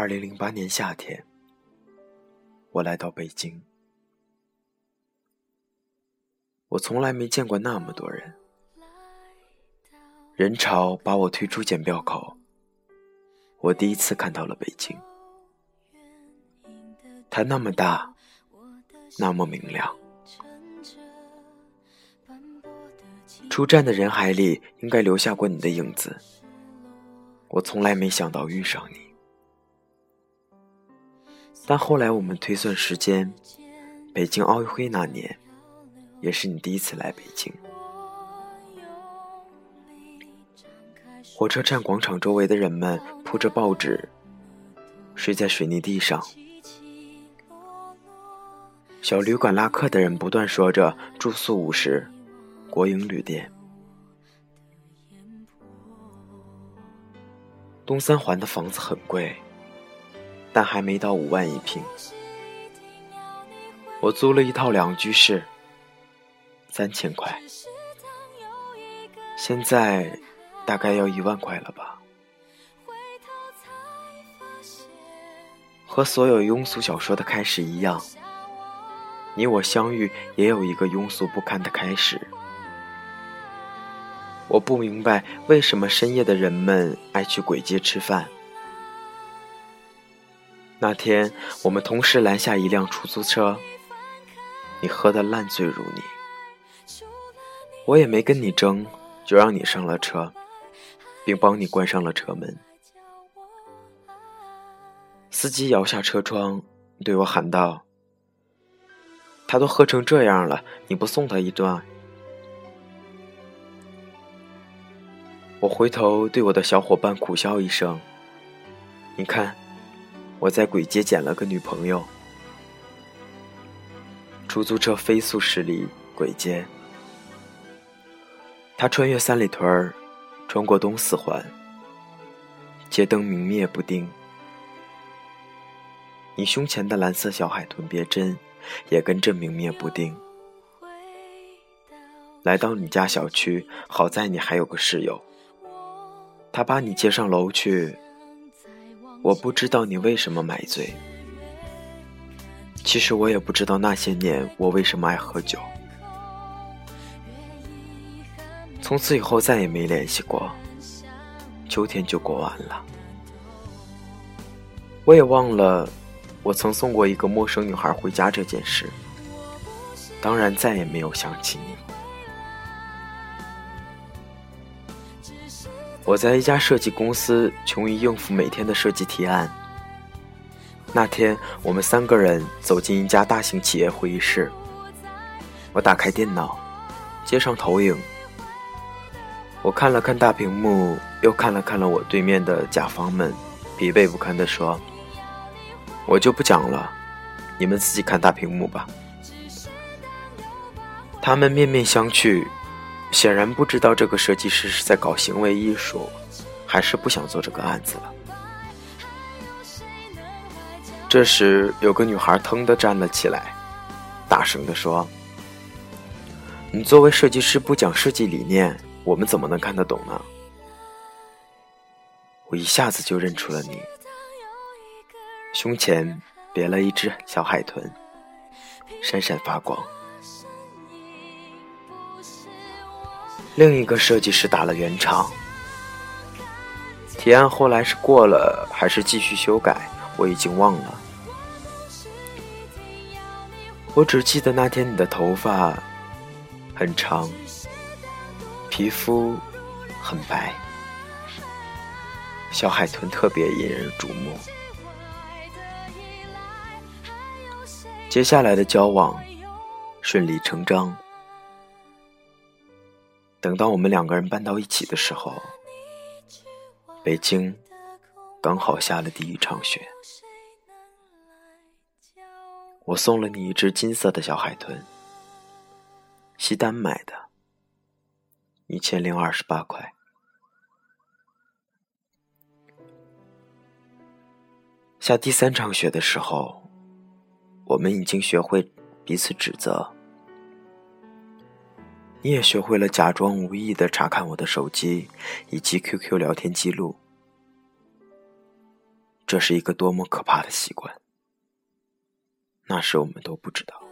二零零八年夏天，我来到北京。我从来没见过那么多人，人潮把我推出检票口。我第一次看到了北京，它那么大，那么明亮。出站的人海里，应该留下过你的影子。我从来没想到遇上你。但后来我们推算时间，北京奥运会那年，也是你第一次来北京。火车站广场周围的人们铺着报纸，睡在水泥地上。小旅馆拉客的人不断说着住宿五十，国营旅店。东三环的房子很贵。但还没到五万一平，我租了一套两居室，三千块，现在大概要一万块了吧。和所有庸俗小说的开始一样，你我相遇也有一个庸俗不堪的开始。我不明白为什么深夜的人们爱去鬼街吃饭。那天，我们同时拦下一辆出租车，你喝得烂醉如泥，我也没跟你争，就让你上了车，并帮你关上了车门。司机摇下车窗，对我喊道：“他都喝成这样了，你不送他一段？”我回头对我的小伙伴苦笑一声：“你看。”我在鬼街捡了个女朋友。出租车飞速驶离鬼街，他穿越三里屯儿，穿过东四环，街灯明灭不定。你胸前的蓝色小海豚别针也跟着明灭不定。来到你家小区，好在你还有个室友，他把你接上楼去。我不知道你为什么买醉，其实我也不知道那些年我为什么爱喝酒。从此以后再也没联系过，秋天就过完了。我也忘了我曾送过一个陌生女孩回家这件事，当然再也没有想起你。我在一家设计公司，穷于应付每天的设计提案。那天，我们三个人走进一家大型企业会议室。我打开电脑，接上投影。我看了看大屏幕，又看了看了我对面的甲方们，疲惫不堪地说：“我就不讲了，你们自己看大屏幕吧。”他们面面相觑。显然不知道这个设计师是在搞行为艺术，还是不想做这个案子了。这时，有个女孩腾地站了起来，大声地说：“你作为设计师不讲设计理念，我们怎么能看得懂呢？”我一下子就认出了你，胸前别了一只小海豚，闪闪发光。另一个设计师打了圆场，提案后来是过了还是继续修改，我已经忘了。我只记得那天你的头发很长，皮肤很白，小海豚特别引人瞩目。接下来的交往顺理成章。等到我们两个人搬到一起的时候，北京刚好下了第一场雪。我送了你一只金色的小海豚，西单买的，一千零二十八块。下第三场雪的时候，我们已经学会彼此指责。你也学会了假装无意的查看我的手机以及 QQ 聊天记录，这是一个多么可怕的习惯。那时我们都不知道。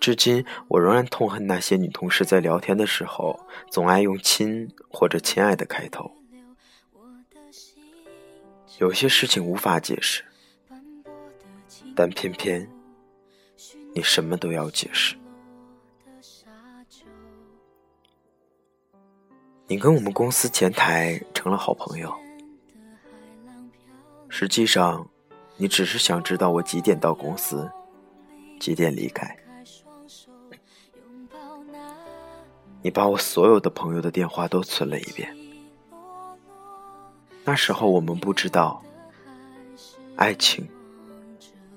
至今，我仍然痛恨那些女同事在聊天的时候总爱用“亲”或者“亲爱的”开头。有些事情无法解释，但偏偏你什么都要解释。你跟我们公司前台成了好朋友。实际上，你只是想知道我几点到公司，几点离开。你把我所有的朋友的电话都存了一遍。那时候我们不知道，爱情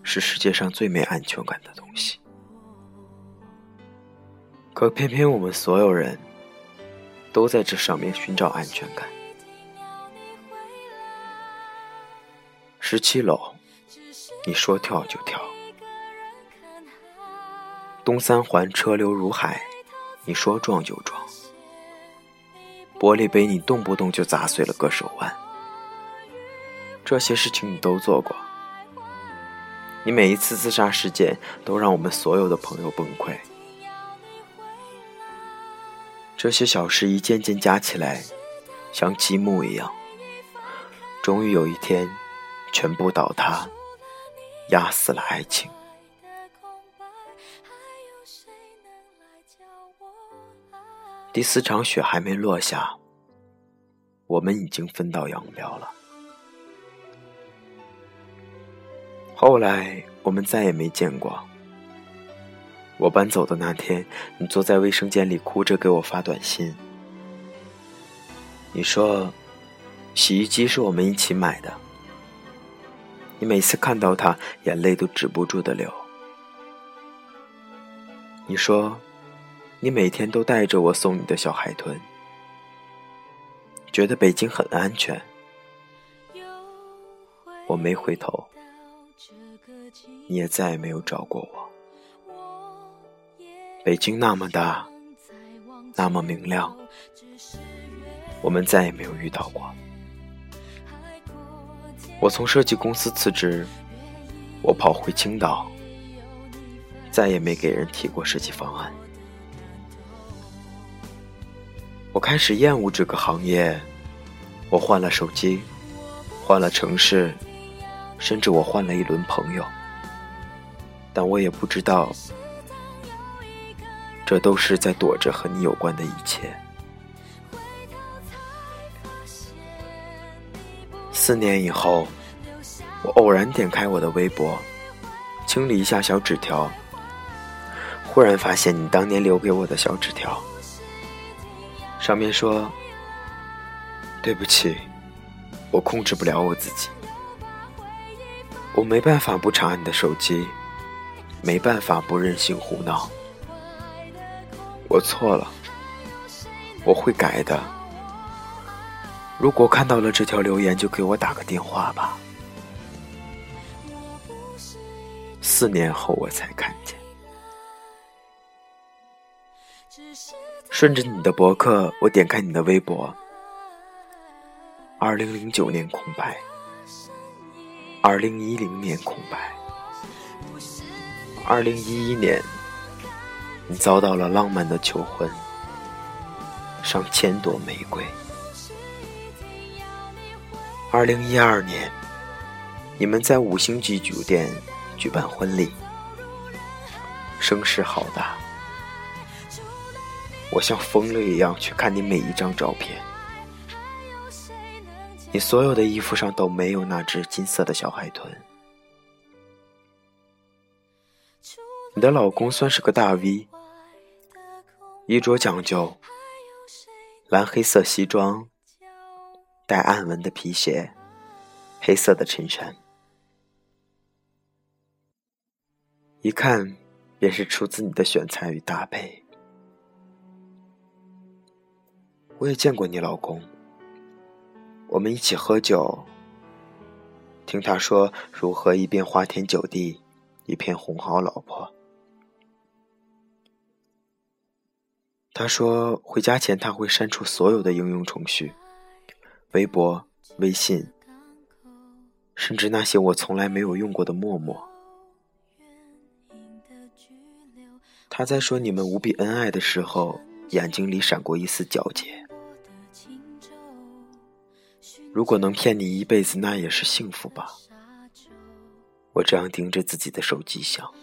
是世界上最没安全感的东西。可偏偏我们所有人都在这上面寻找安全感。十七楼，你说跳就跳。东三环车流如海，你说撞就撞。玻璃杯你动不动就砸碎了个手腕。这些事情你都做过。你每一次自杀事件都让我们所有的朋友崩溃。这些小事一件件加起来，像积木一样，终于有一天。全部倒塌，压死了爱情。第四场雪还没落下，我们已经分道扬镳了。后来我们再也没见过。我搬走的那天，你坐在卫生间里哭着给我发短信。你说，洗衣机是我们一起买的。你每次看到它，眼泪都止不住的流。你说，你每天都带着我送你的小海豚，觉得北京很安全。我没回头，你也再也没有找过我。北京那么大，那么明亮，我们再也没有遇到过。我从设计公司辞职，我跑回青岛，再也没给人提过设计方案。我开始厌恶这个行业，我换了手机，换了城市，甚至我换了一轮朋友，但我也不知道，这都是在躲着和你有关的一切。四年以后，我偶然点开我的微博，清理一下小纸条，忽然发现你当年留给我的小纸条，上面说：“对不起，我控制不了我自己，我没办法不查你的手机，没办法不任性胡闹，我错了，我会改的。”如果看到了这条留言，就给我打个电话吧。四年后我才看见，顺着你的博客，我点开你的微博。二零零九年空白，二零一零年空白，二零一一年，你遭到了浪漫的求婚，上千朵玫瑰。二零一二年，你们在五星级酒店举办婚礼，声势浩大。我像疯了一样去看你每一张照片，你所有的衣服上都没有那只金色的小海豚。你的老公算是个大 V，衣着讲究，蓝黑色西装。带暗纹的皮鞋，黑色的衬衫，一看便是出自你的选材与搭配。我也见过你老公，我们一起喝酒，听他说如何一边花天酒地，一边哄好老婆。他说回家前他会删除所有的应用程序。微博、微信，甚至那些我从来没有用过的陌陌。他在说你们无比恩爱的时候，眼睛里闪过一丝皎洁。如果能骗你一辈子，那也是幸福吧。我这样盯着自己的手机想，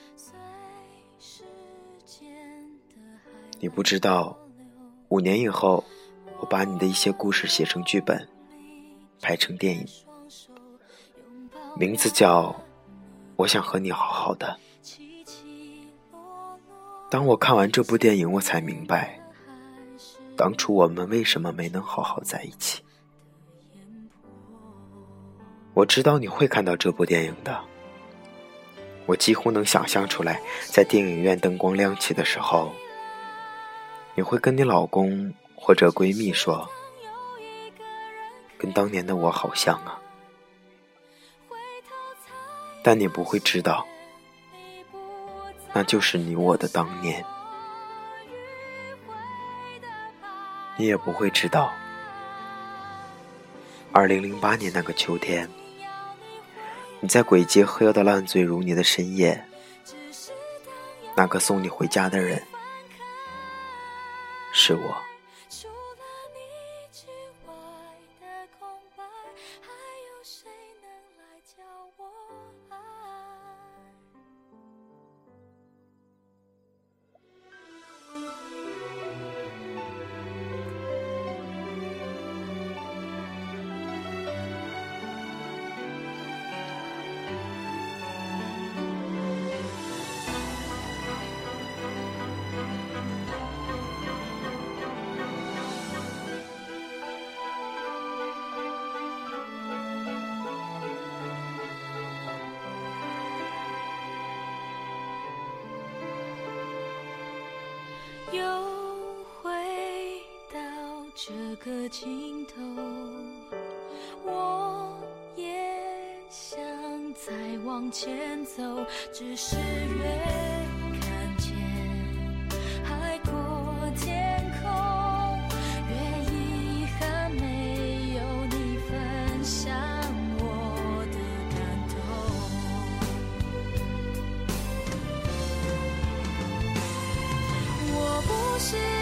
你不知道，五年以后，我把你的一些故事写成剧本，拍成电影，名字叫《我想和你好好的》。当我看完这部电影，我才明白，当初我们为什么没能好好在一起。我知道你会看到这部电影的，我几乎能想象出来，在电影院灯光亮起的时候，你会跟你老公或者闺蜜说：“跟当年的我好像啊。”但你不会知道。那就是你我的当年，你也不会知道。二零零八年那个秋天，你在鬼街喝的烂醉如泥的深夜，那个送你回家的人是我。这个尽头我也想再往前走只是越看见海阔天空越遗憾没有你分享我的感动我不是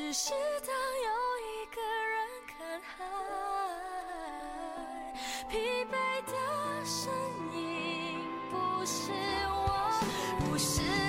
只是当又一个人看海，疲惫的身影不是我，不是。